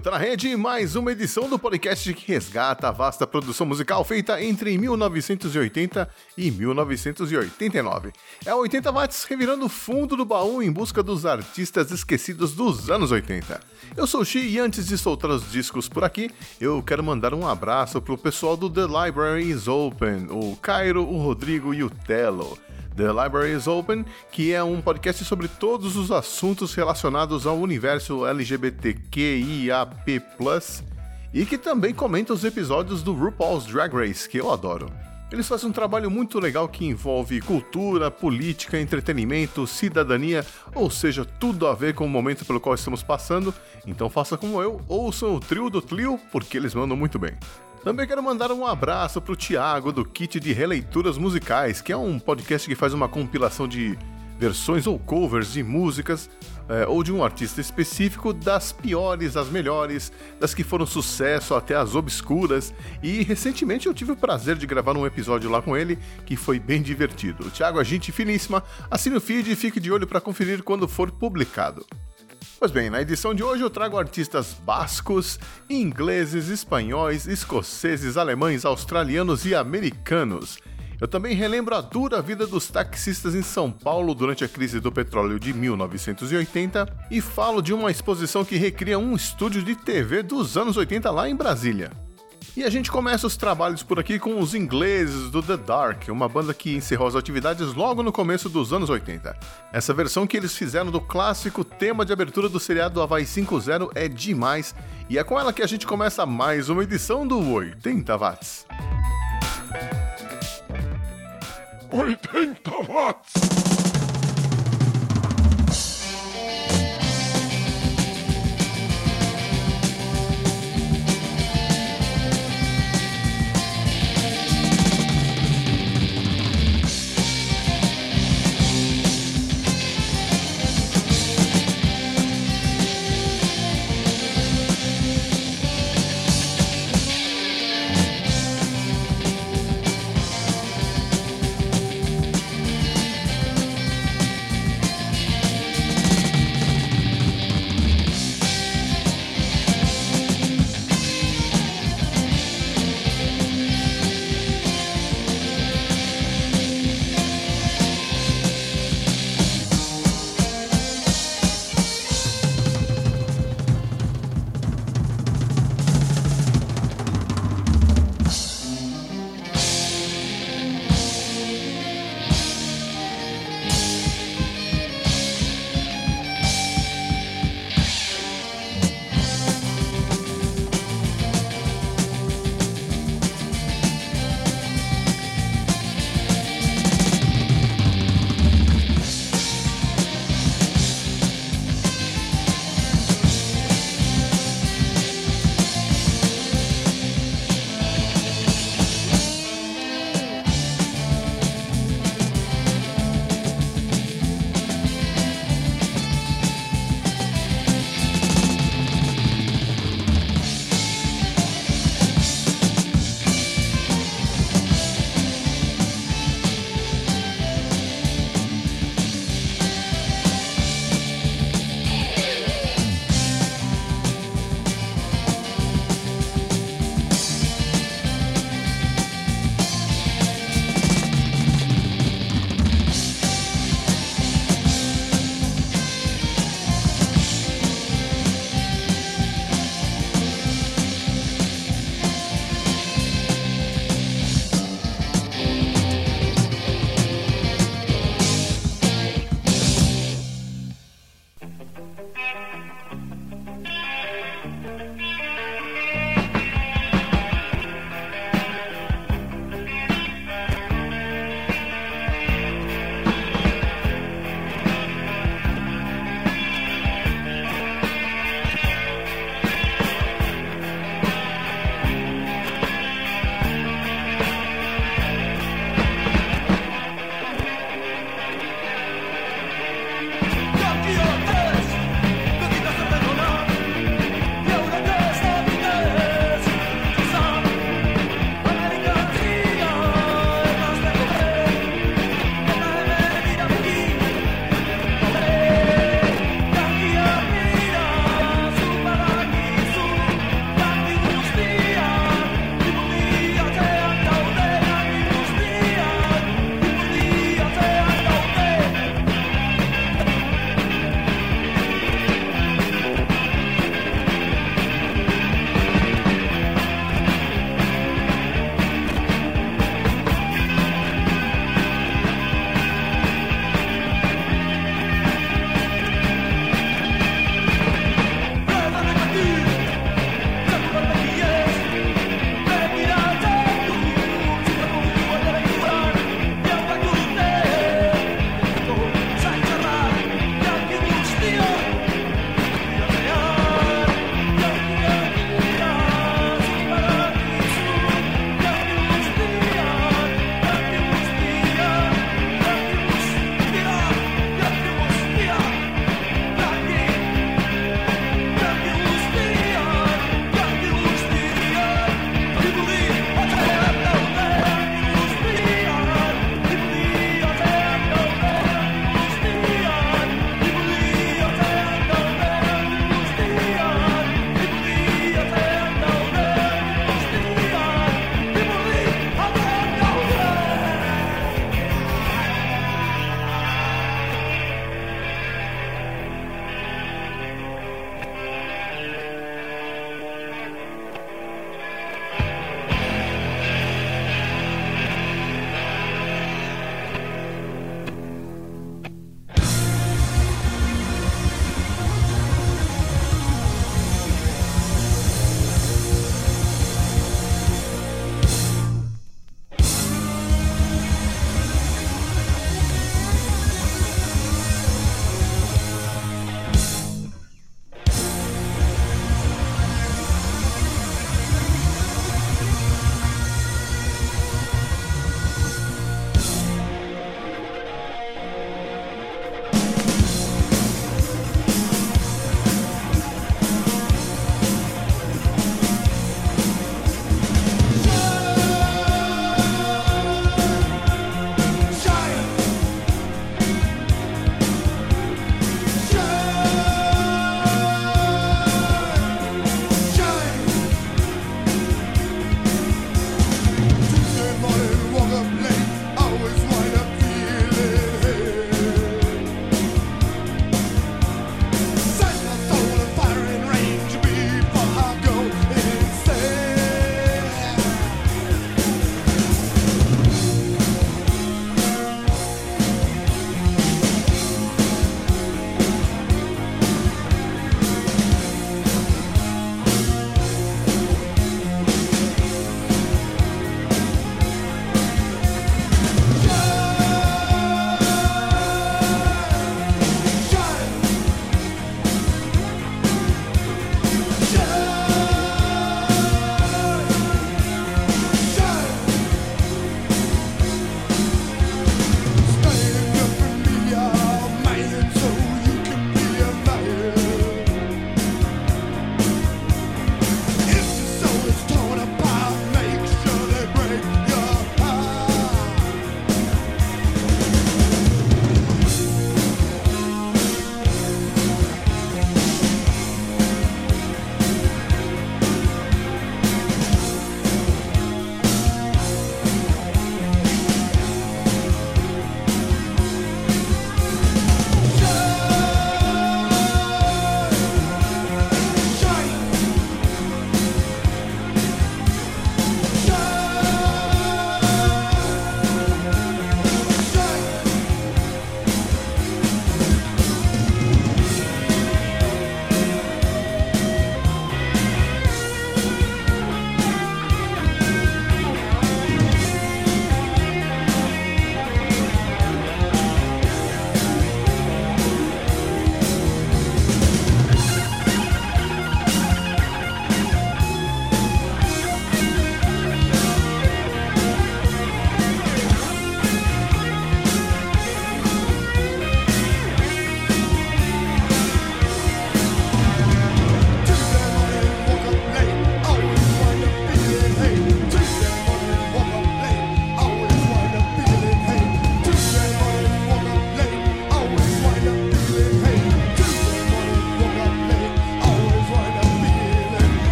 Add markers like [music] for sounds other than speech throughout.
Tá na rede mais uma edição do podcast que resgata a vasta produção musical feita entre 1980 e 1989. É 80 watts revirando o fundo do baú em busca dos artistas esquecidos dos anos 80. Eu sou o Xi e antes de soltar os discos por aqui, eu quero mandar um abraço pro pessoal do The Library is Open, o Cairo, o Rodrigo e o Telo. The Library is Open, que é um podcast sobre todos os assuntos relacionados ao universo LGBTQIAP+, e que também comenta os episódios do RuPaul's Drag Race, que eu adoro. Eles fazem um trabalho muito legal que envolve cultura, política, entretenimento, cidadania, ou seja, tudo a ver com o momento pelo qual estamos passando. Então faça como eu, ouçam o trio do Tlio, porque eles mandam muito bem. Também quero mandar um abraço pro Thiago do Kit de Releituras Musicais, que é um podcast que faz uma compilação de versões ou covers de músicas é, ou de um artista específico, das piores às melhores, das que foram sucesso até as obscuras. E recentemente eu tive o prazer de gravar um episódio lá com ele que foi bem divertido. O Thiago é gente finíssima, assine o feed e fique de olho para conferir quando for publicado. Pois bem, na edição de hoje eu trago artistas bascos, ingleses, espanhóis, escoceses, alemães, australianos e americanos. Eu também relembro a dura vida dos taxistas em São Paulo durante a crise do petróleo de 1980 e falo de uma exposição que recria um estúdio de TV dos anos 80 lá em Brasília. E a gente começa os trabalhos por aqui com os ingleses do The Dark, uma banda que encerrou as atividades logo no começo dos anos 80. Essa versão que eles fizeram do clássico tema de abertura do seriado Havaí 5.0 é demais, e é com ela que a gente começa mais uma edição do 80 Watts. 80 watts.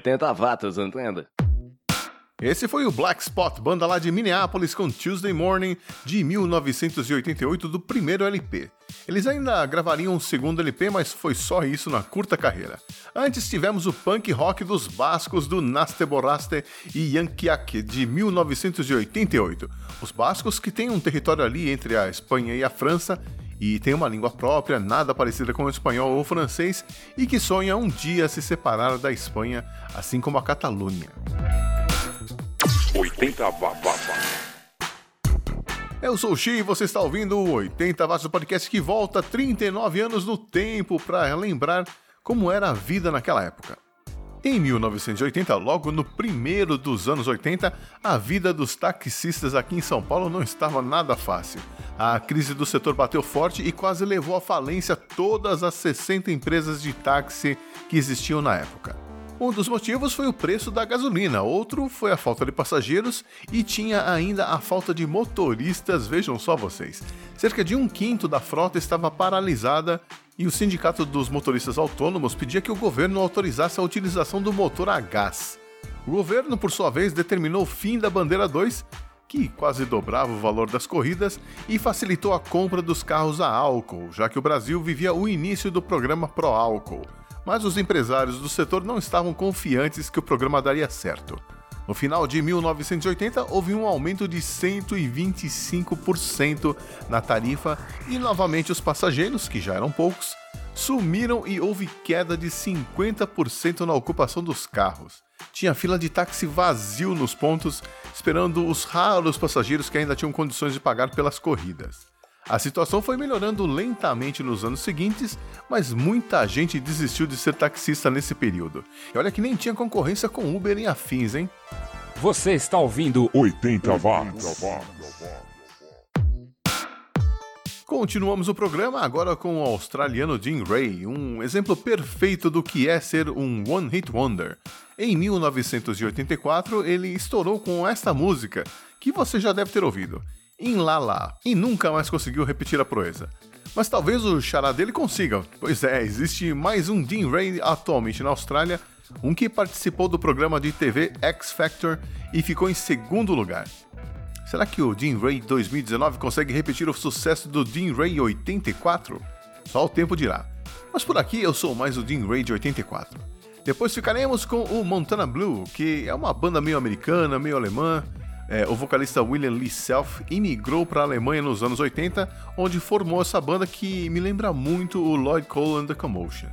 80 watts, entende? Esse foi o Black Spot, banda lá de Minneapolis com Tuesday Morning de 1988 do primeiro LP. Eles ainda gravariam um segundo LP, mas foi só isso na curta carreira. Antes tivemos o punk rock dos bascos do Naste Boraste e Yankiak de 1988. Os bascos que têm um território ali entre a Espanha e a França e tem uma língua própria, nada parecida com o espanhol ou o francês, e que sonha um dia se separar da Espanha, assim como a Catalunha. 80 Watts. Eu sou o Xi e você está ouvindo o 80 Watts do podcast que volta 39 anos no tempo para lembrar como era a vida naquela época. Em 1980, logo no primeiro dos anos 80, a vida dos taxistas aqui em São Paulo não estava nada fácil. A crise do setor bateu forte e quase levou à falência todas as 60 empresas de táxi que existiam na época. Um dos motivos foi o preço da gasolina, outro foi a falta de passageiros e tinha ainda a falta de motoristas, vejam só vocês. Cerca de um quinto da frota estava paralisada e o Sindicato dos Motoristas Autônomos pedia que o governo autorizasse a utilização do motor a gás. O governo, por sua vez, determinou o fim da bandeira 2, que quase dobrava o valor das corridas, e facilitou a compra dos carros a álcool, já que o Brasil vivia o início do programa Pro Álcool mas os empresários do setor não estavam confiantes que o programa daria certo. No final de 1980, houve um aumento de 125% na tarifa e novamente os passageiros, que já eram poucos, sumiram e houve queda de 50% na ocupação dos carros. Tinha fila de táxi vazio nos pontos, esperando os raros passageiros que ainda tinham condições de pagar pelas corridas. A situação foi melhorando lentamente nos anos seguintes, mas muita gente desistiu de ser taxista nesse período. E olha que nem tinha concorrência com Uber e afins, hein? Você está ouvindo 80 watts. Continuamos o programa agora com o australiano Jim Ray, um exemplo perfeito do que é ser um One Hit Wonder. Em 1984, ele estourou com esta música, que você já deve ter ouvido em Lala e nunca mais conseguiu repetir a proeza. Mas talvez o chará dele consiga, pois é, existe mais um Dean Ray atualmente na Austrália, um que participou do programa de TV X Factor e ficou em segundo lugar. Será que o Dean Ray 2019 consegue repetir o sucesso do Dean Ray 84? Só o tempo dirá. Mas por aqui eu sou mais o Dean Ray de 84. Depois ficaremos com o Montana Blue, que é uma banda meio americana, meio alemã, é, o vocalista William Lee Self imigrou para a Alemanha nos anos 80, onde formou essa banda que me lembra muito o Lloyd Cole and the Commotions.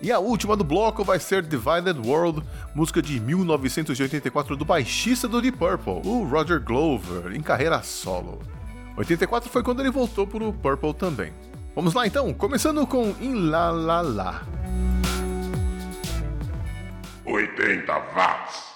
E a última do bloco vai ser Divided World, música de 1984 do baixista do Deep Purple, o Roger Glover, em carreira solo. 84 foi quando ele voltou para o Purple também. Vamos lá então, começando com In La La La. 80 watts.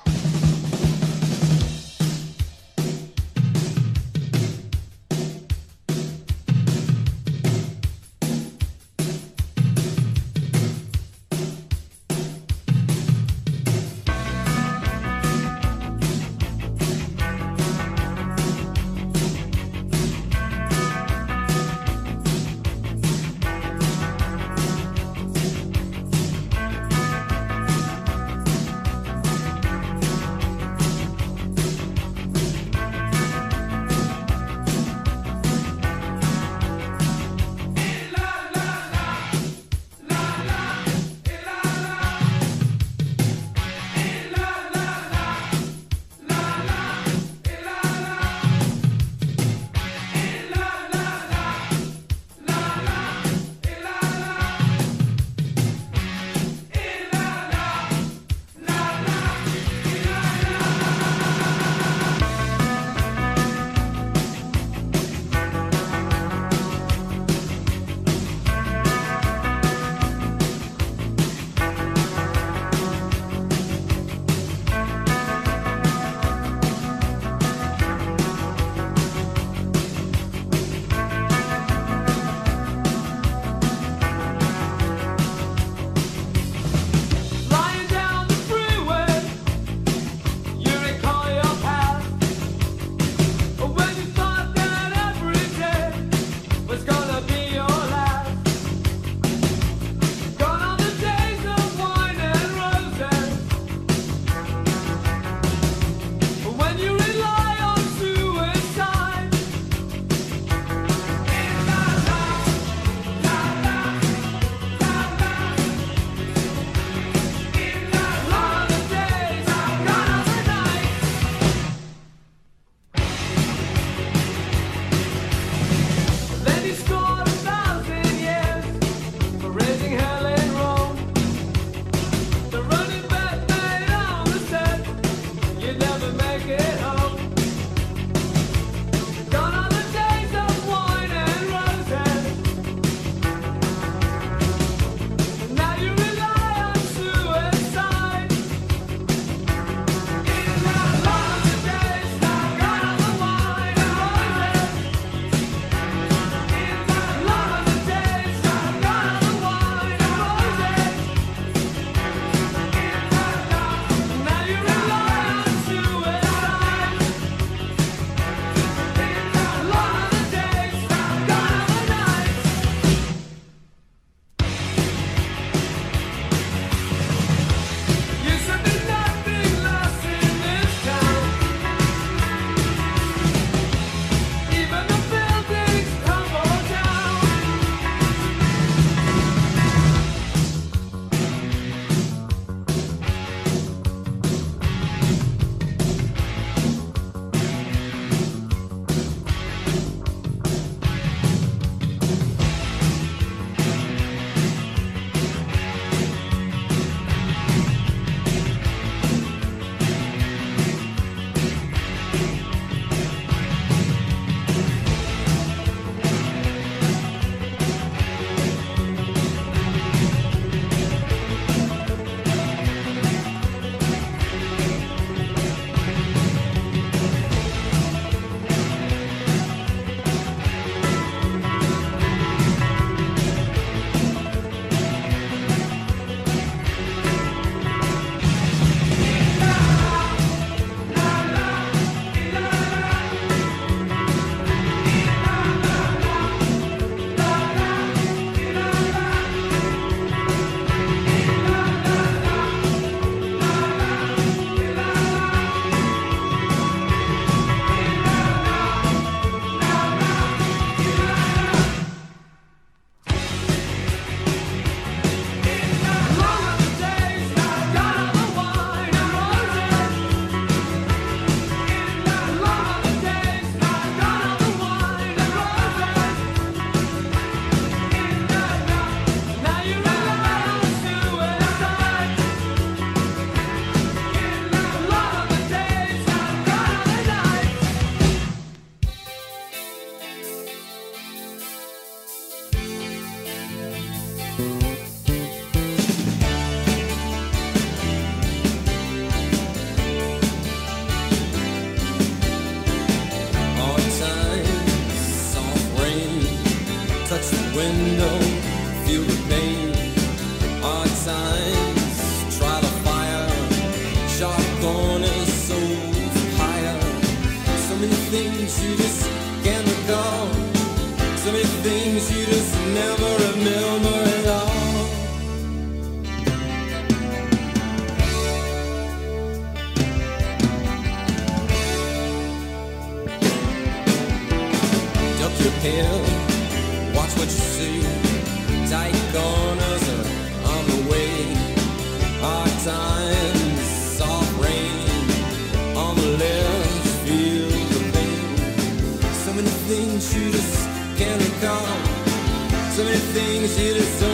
easy to throw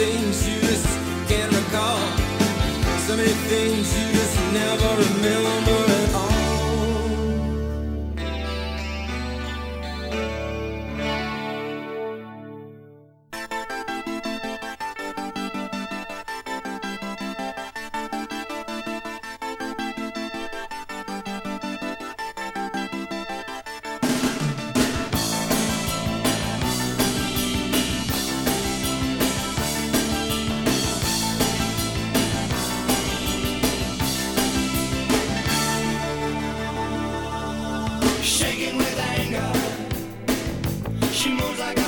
things you just can't recall. So many things you just never remember. She moves like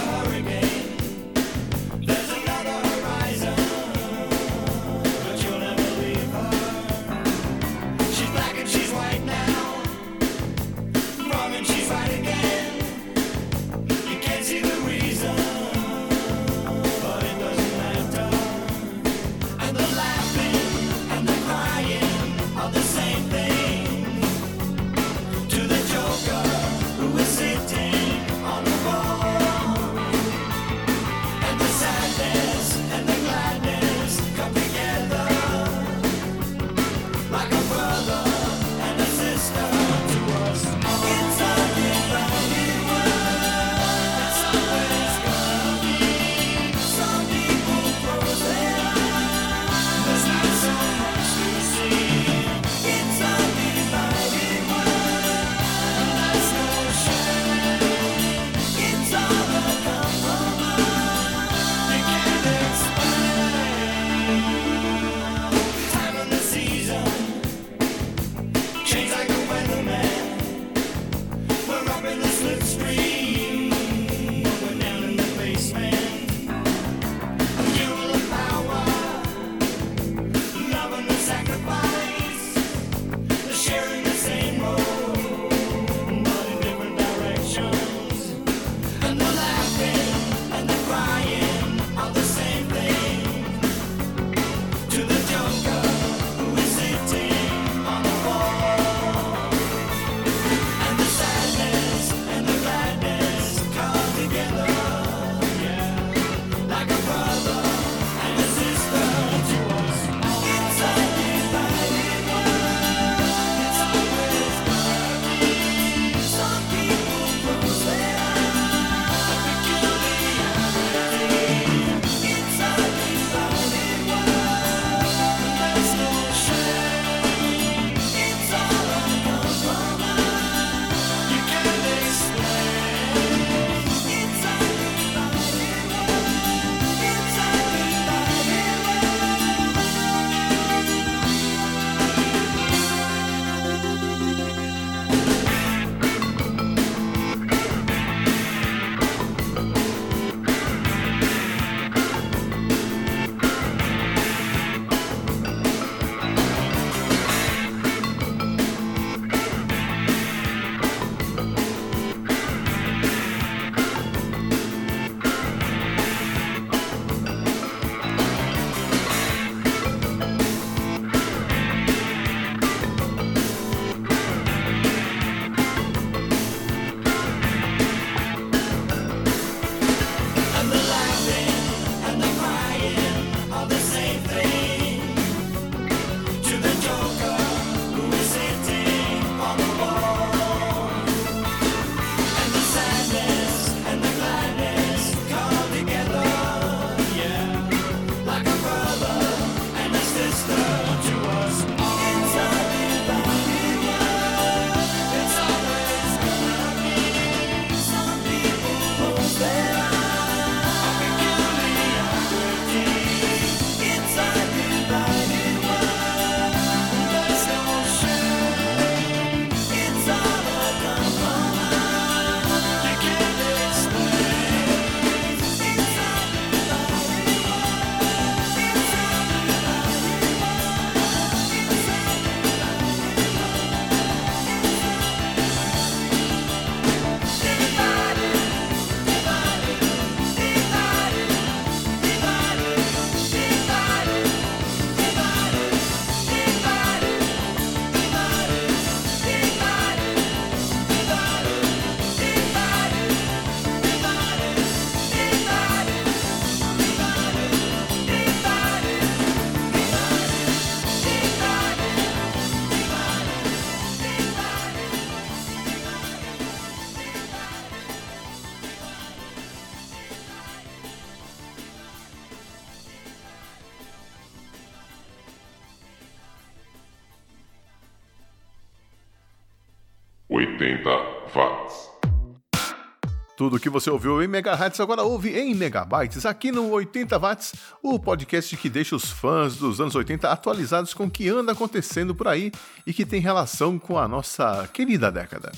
Tudo que você ouviu em megahertz agora ouve em megabytes aqui no 80 watts, o podcast que deixa os fãs dos anos 80 atualizados com o que anda acontecendo por aí e que tem relação com a nossa querida década.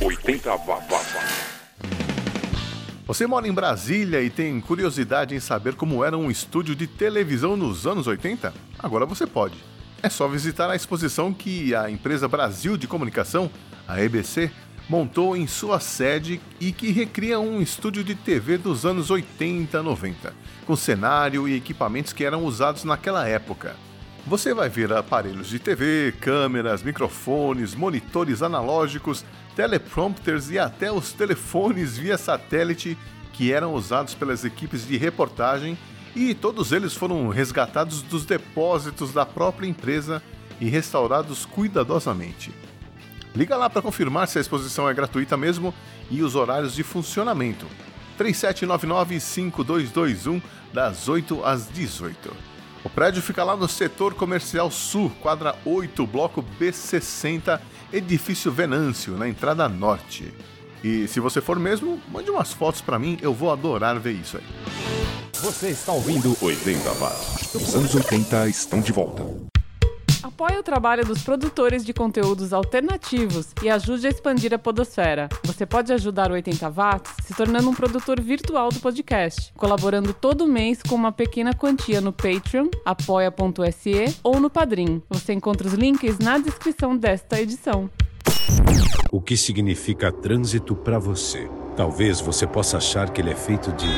80 watts. Você mora em Brasília e tem curiosidade em saber como era um estúdio de televisão nos anos 80? Agora você pode. É só visitar a exposição que a empresa Brasil de Comunicação, a EBC, montou em sua sede e que recria um estúdio de TV dos anos 80 90, com cenário e equipamentos que eram usados naquela época. Você vai ver aparelhos de TV, câmeras, microfones, monitores analógicos, teleprompters e até os telefones via satélite que eram usados pelas equipes de reportagem e todos eles foram resgatados dos depósitos da própria empresa e restaurados cuidadosamente. Liga lá para confirmar se a exposição é gratuita mesmo e os horários de funcionamento. 3799-5221, das 8 às 18. O prédio fica lá no setor comercial sul, quadra 8, bloco B60, edifício Venâncio, na entrada norte. E se você for mesmo, mande umas fotos para mim, eu vou adorar ver isso aí. Você está ouvindo 80 watts. Os anos 80 estão de volta. Apoie o trabalho dos produtores de conteúdos alternativos e ajude a expandir a podosfera. Você pode ajudar o 80 Watts se tornando um produtor virtual do podcast, colaborando todo mês com uma pequena quantia no Patreon, apoia.se ou no Padrim. Você encontra os links na descrição desta edição. O que significa trânsito para você? Talvez você possa achar que ele é feito de.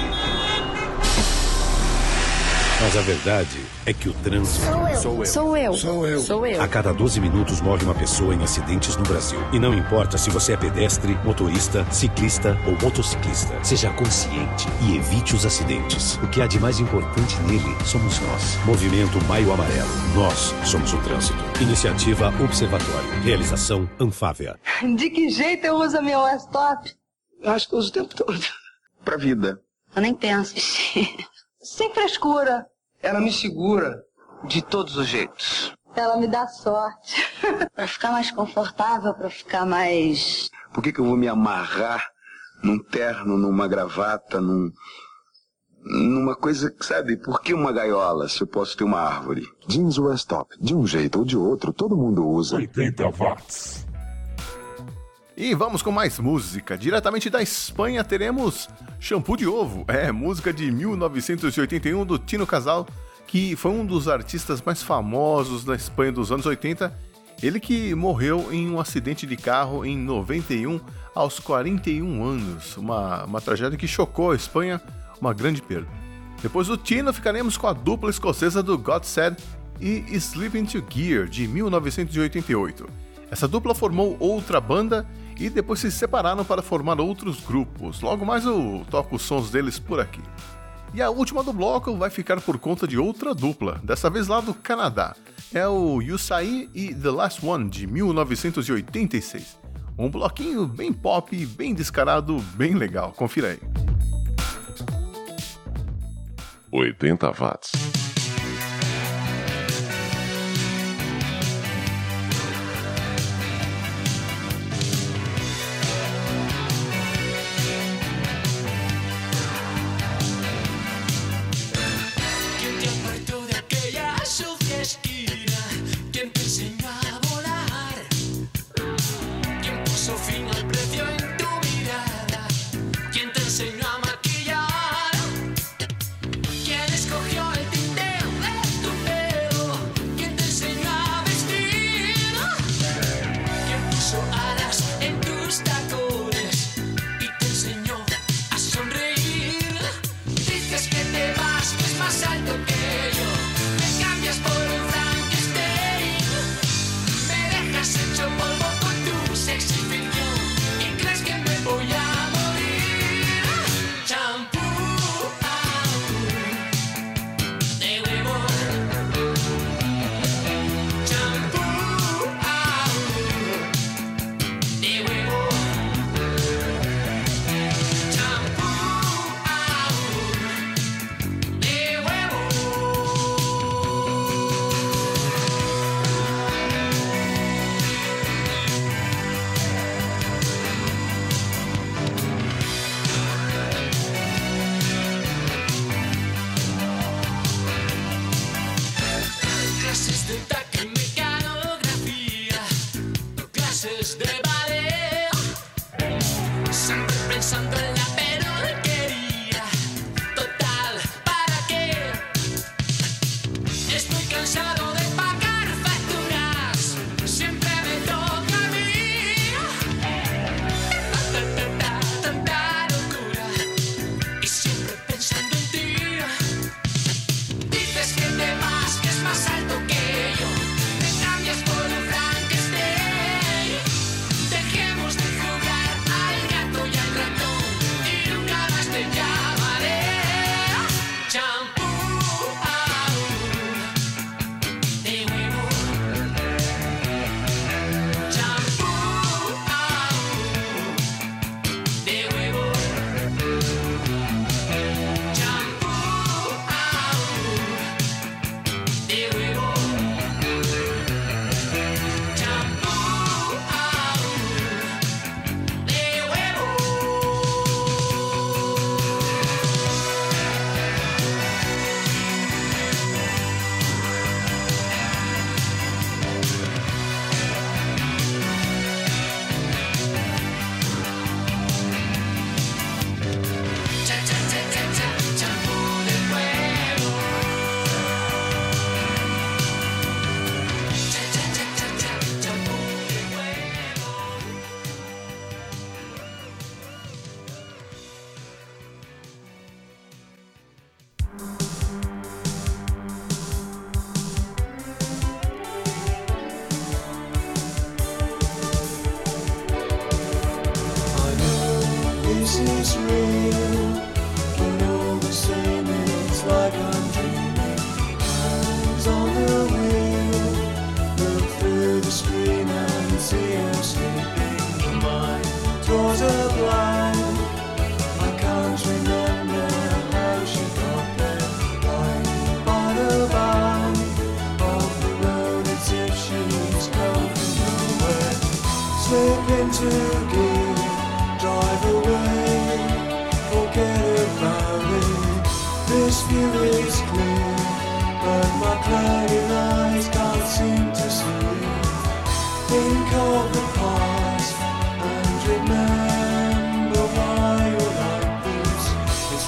Mas a verdade é que o trânsito. Sou eu. Sou eu. Sou eu. Sou eu. A cada 12 minutos morre uma pessoa em acidentes no Brasil. E não importa se você é pedestre, motorista, ciclista ou motociclista. Seja consciente e evite os acidentes. O que há de mais importante nele somos nós. Movimento Maio Amarelo. Nós somos o trânsito. Iniciativa Observatório. Realização Anfávia. [laughs] De que jeito eu uso meu laptop? Acho que eu uso o tempo todo. Pra vida. Eu nem penso. [laughs] Sem frescura. Ela me segura de todos os jeitos. Ela me dá sorte. [laughs] pra ficar mais confortável, pra ficar mais. Por que, que eu vou me amarrar num terno, numa gravata, num. numa coisa que, sabe, por que uma gaiola se eu posso ter uma árvore? Jeans Westop, de um jeito ou de outro, todo mundo usa. 80 watts. E vamos com mais música. Diretamente da Espanha teremos Shampoo de Ovo. É, música de 1981 do Tino Casal, que foi um dos artistas mais famosos da Espanha dos anos 80. Ele que morreu em um acidente de carro em 91 aos 41 anos. Uma, uma tragédia que chocou a Espanha, uma grande perda. Depois do Tino, ficaremos com a dupla escocesa do God Said e Sleep Into Gear, de 1988. Essa dupla formou outra banda e depois se separaram para formar outros grupos. Logo mais eu toco os sons deles por aqui. E a última do bloco vai ficar por conta de outra dupla, dessa vez lá do Canadá. É o Yusai e The Last One de 1986. Um bloquinho bem pop, bem descarado, bem legal. Confira aí. 80 watts.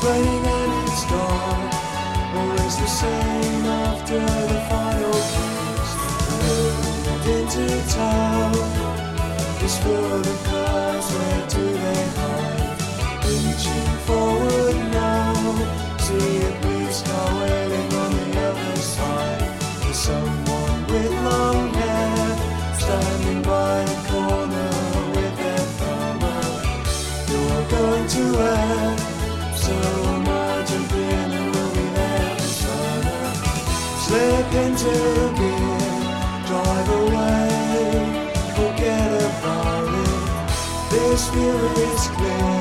It's raining and it's. Always the same after the final kiss. The into town is for the cars. Where do they hide? Reaching forward now. See a blue star wailing on the other side. There's someone with long hair standing by a corner with their thumb out. You're going to end. into gear. Drive away, forget about it. This view is clear,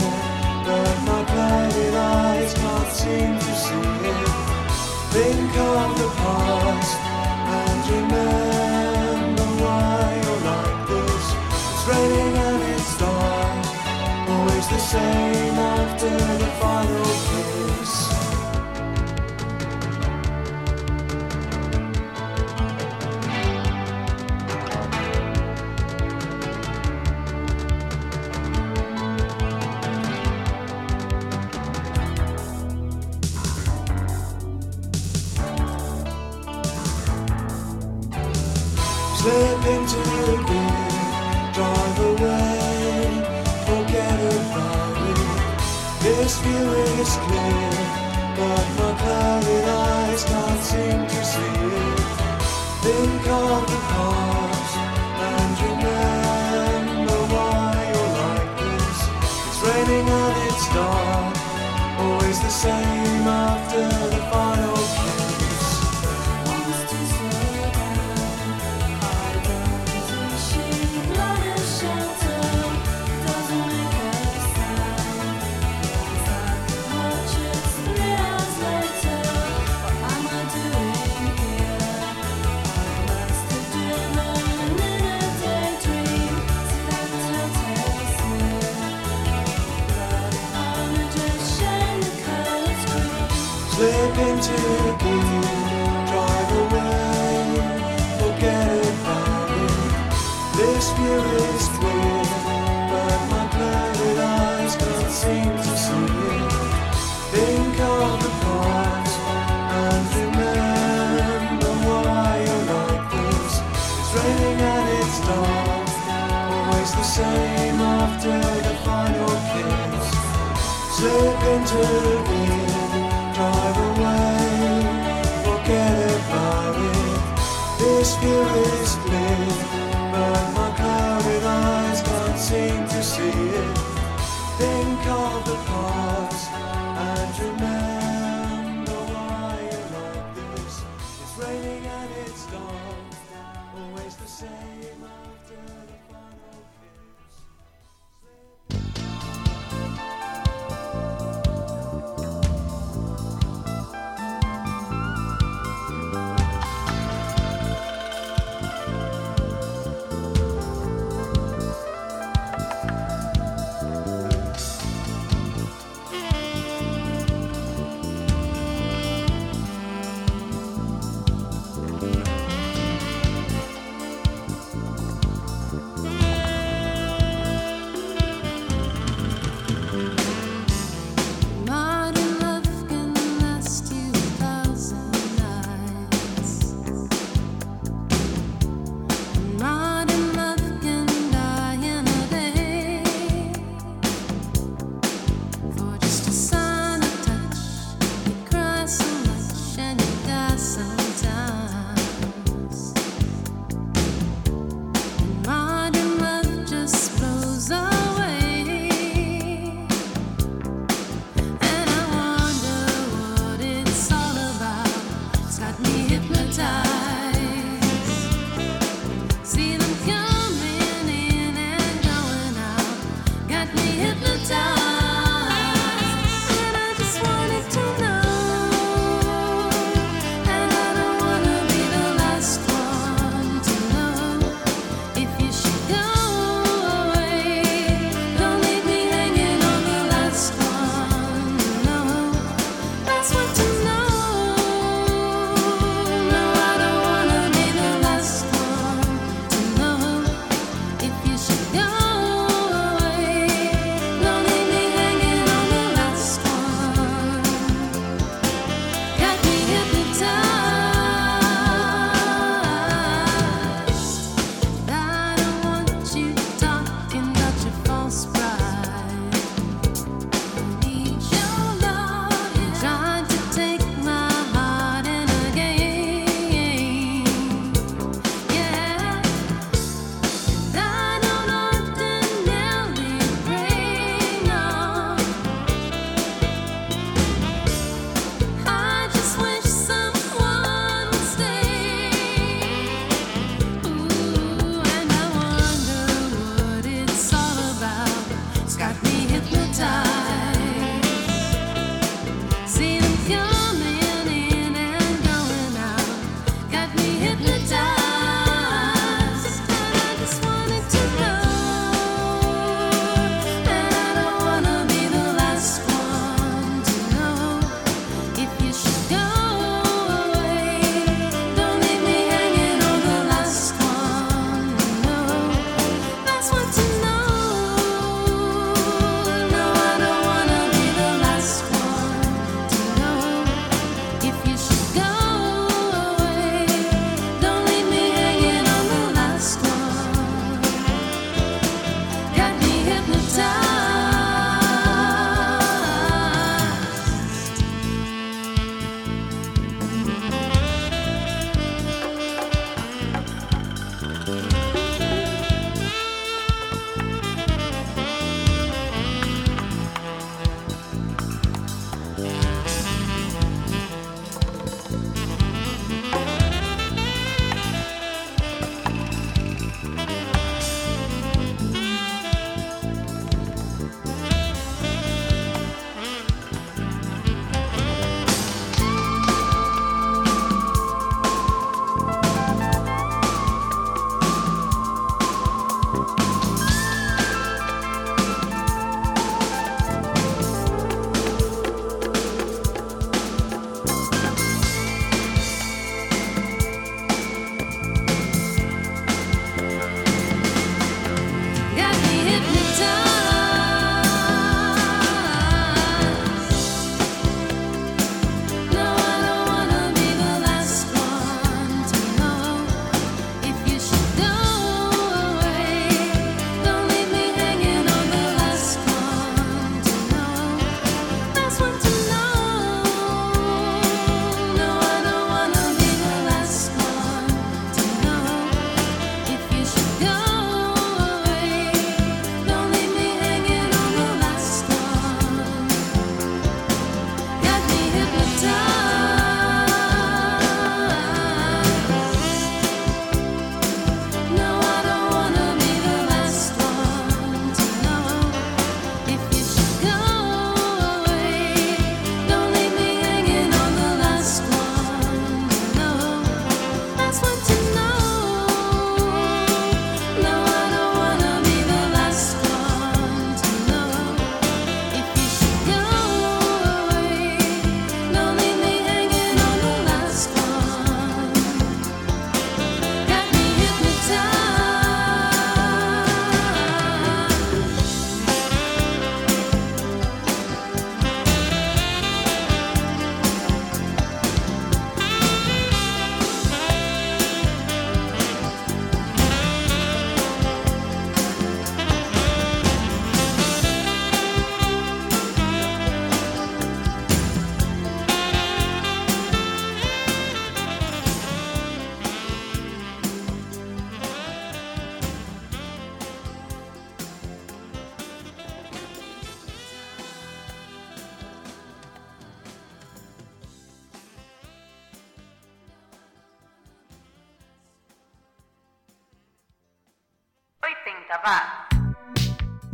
but my blinded eyes can't seem to see it. Think of the past and remember why you're like this. It's raining and it's dark, always the same after the final kiss.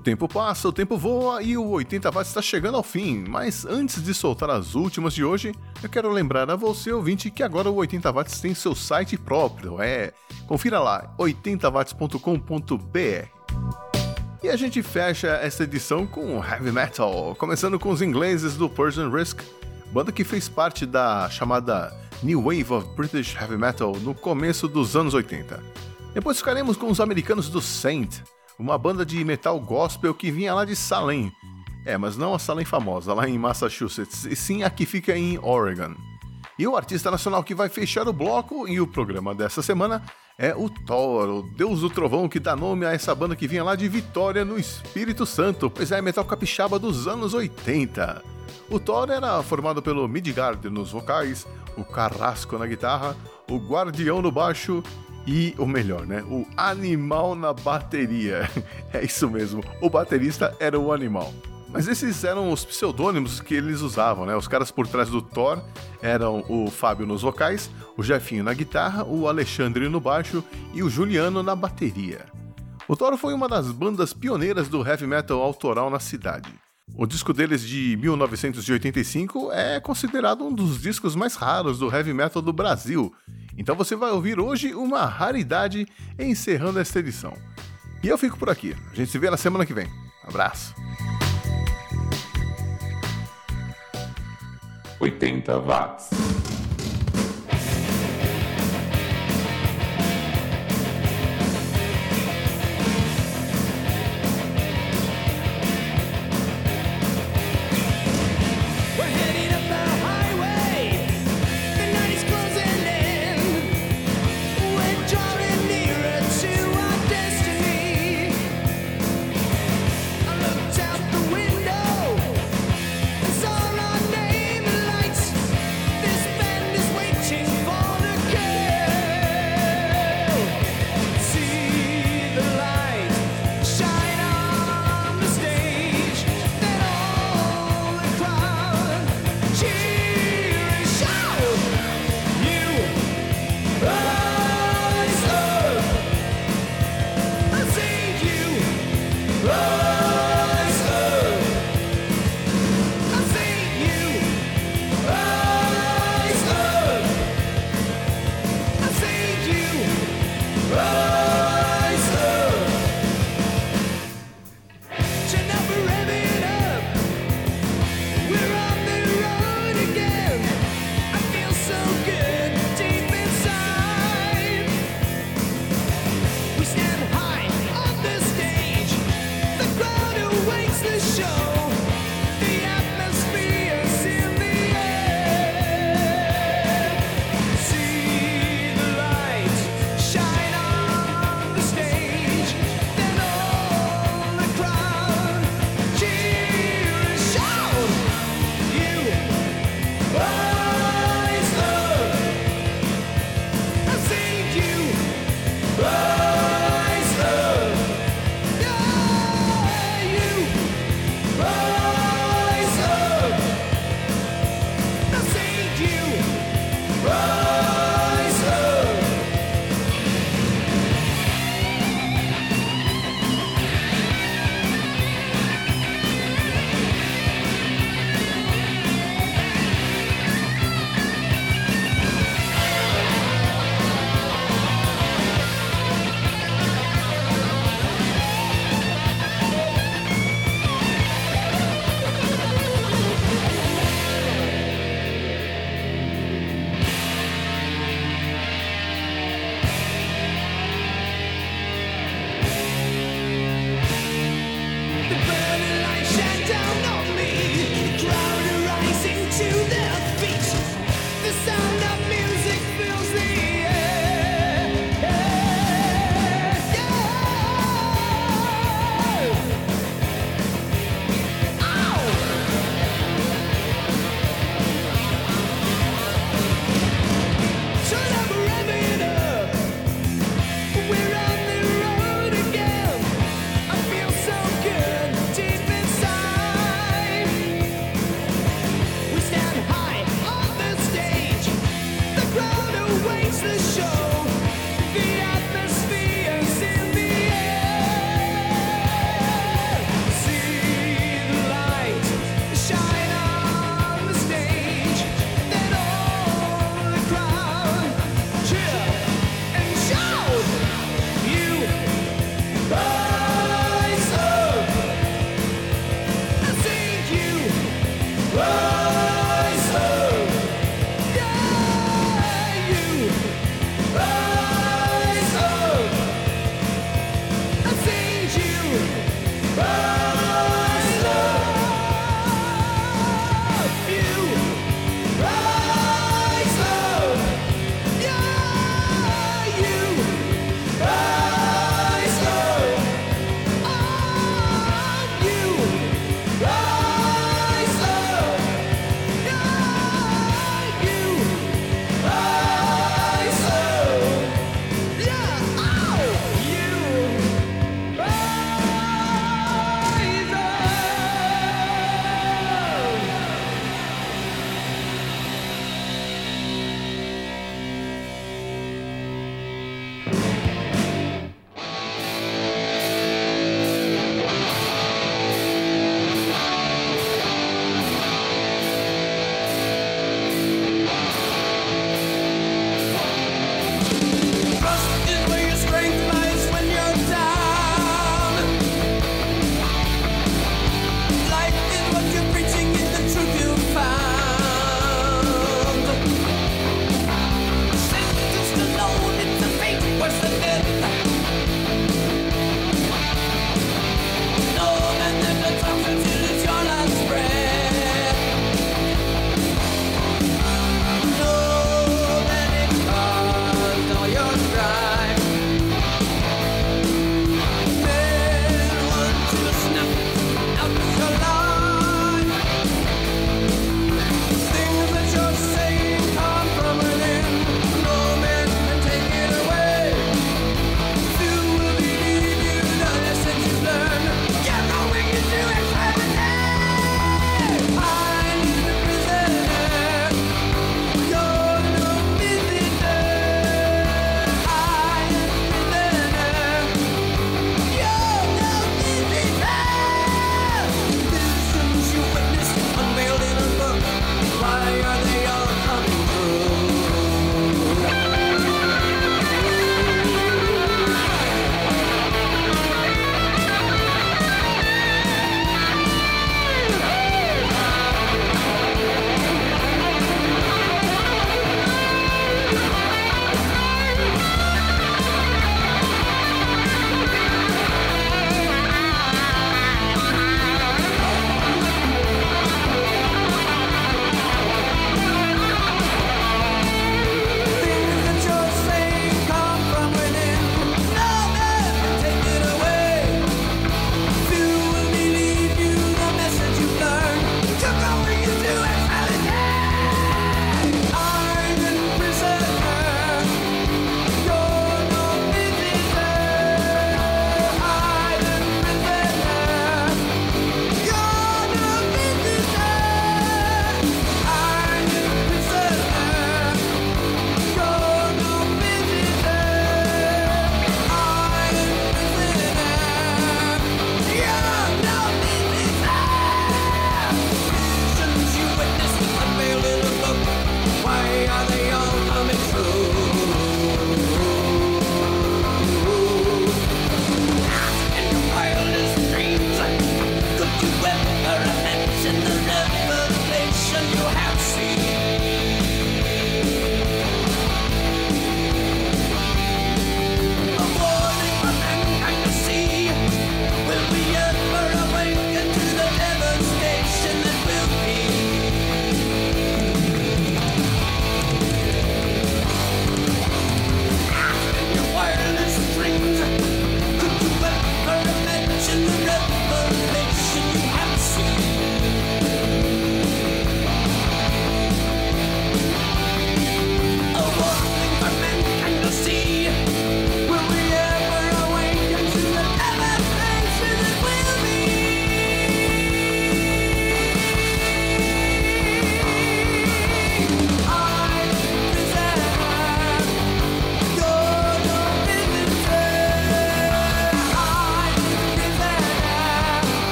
O tempo passa, o tempo voa e o 80 watts está chegando ao fim, mas antes de soltar as últimas de hoje, eu quero lembrar a você, ouvinte, que agora o 80 watts tem seu site próprio, é. Confira lá, 80watts.com.br. E a gente fecha essa edição com heavy metal, começando com os ingleses do Persian Risk, banda que fez parte da chamada New Wave of British Heavy Metal no começo dos anos 80. Depois ficaremos com os americanos do Saint, uma banda de metal gospel que vinha lá de Salem. É, mas não a Salem famosa, lá em Massachusetts, e sim a que fica em Oregon. E o artista nacional que vai fechar o bloco e o programa dessa semana é o Thor, o deus do trovão que dá nome a essa banda que vinha lá de Vitória, no Espírito Santo, pois é metal capixaba dos anos 80. O Thor era formado pelo Midgard nos vocais, o Carrasco na guitarra, o Guardião no baixo e o melhor, né? O Animal na bateria. [laughs] É isso mesmo, o baterista era o Animal. Mas esses eram os pseudônimos que eles usavam, né? Os caras por trás do Thor eram o Fábio nos vocais, o Jefinho na guitarra, o Alexandre no baixo e o Juliano na bateria. O Thor foi uma das bandas pioneiras do heavy metal autoral na cidade. O disco deles de 1985 é considerado um dos discos mais raros do heavy metal do Brasil. Então você vai ouvir hoje uma raridade encerrando esta edição. E eu fico por aqui. A gente se vê na semana que vem. Abraço. 80 watts.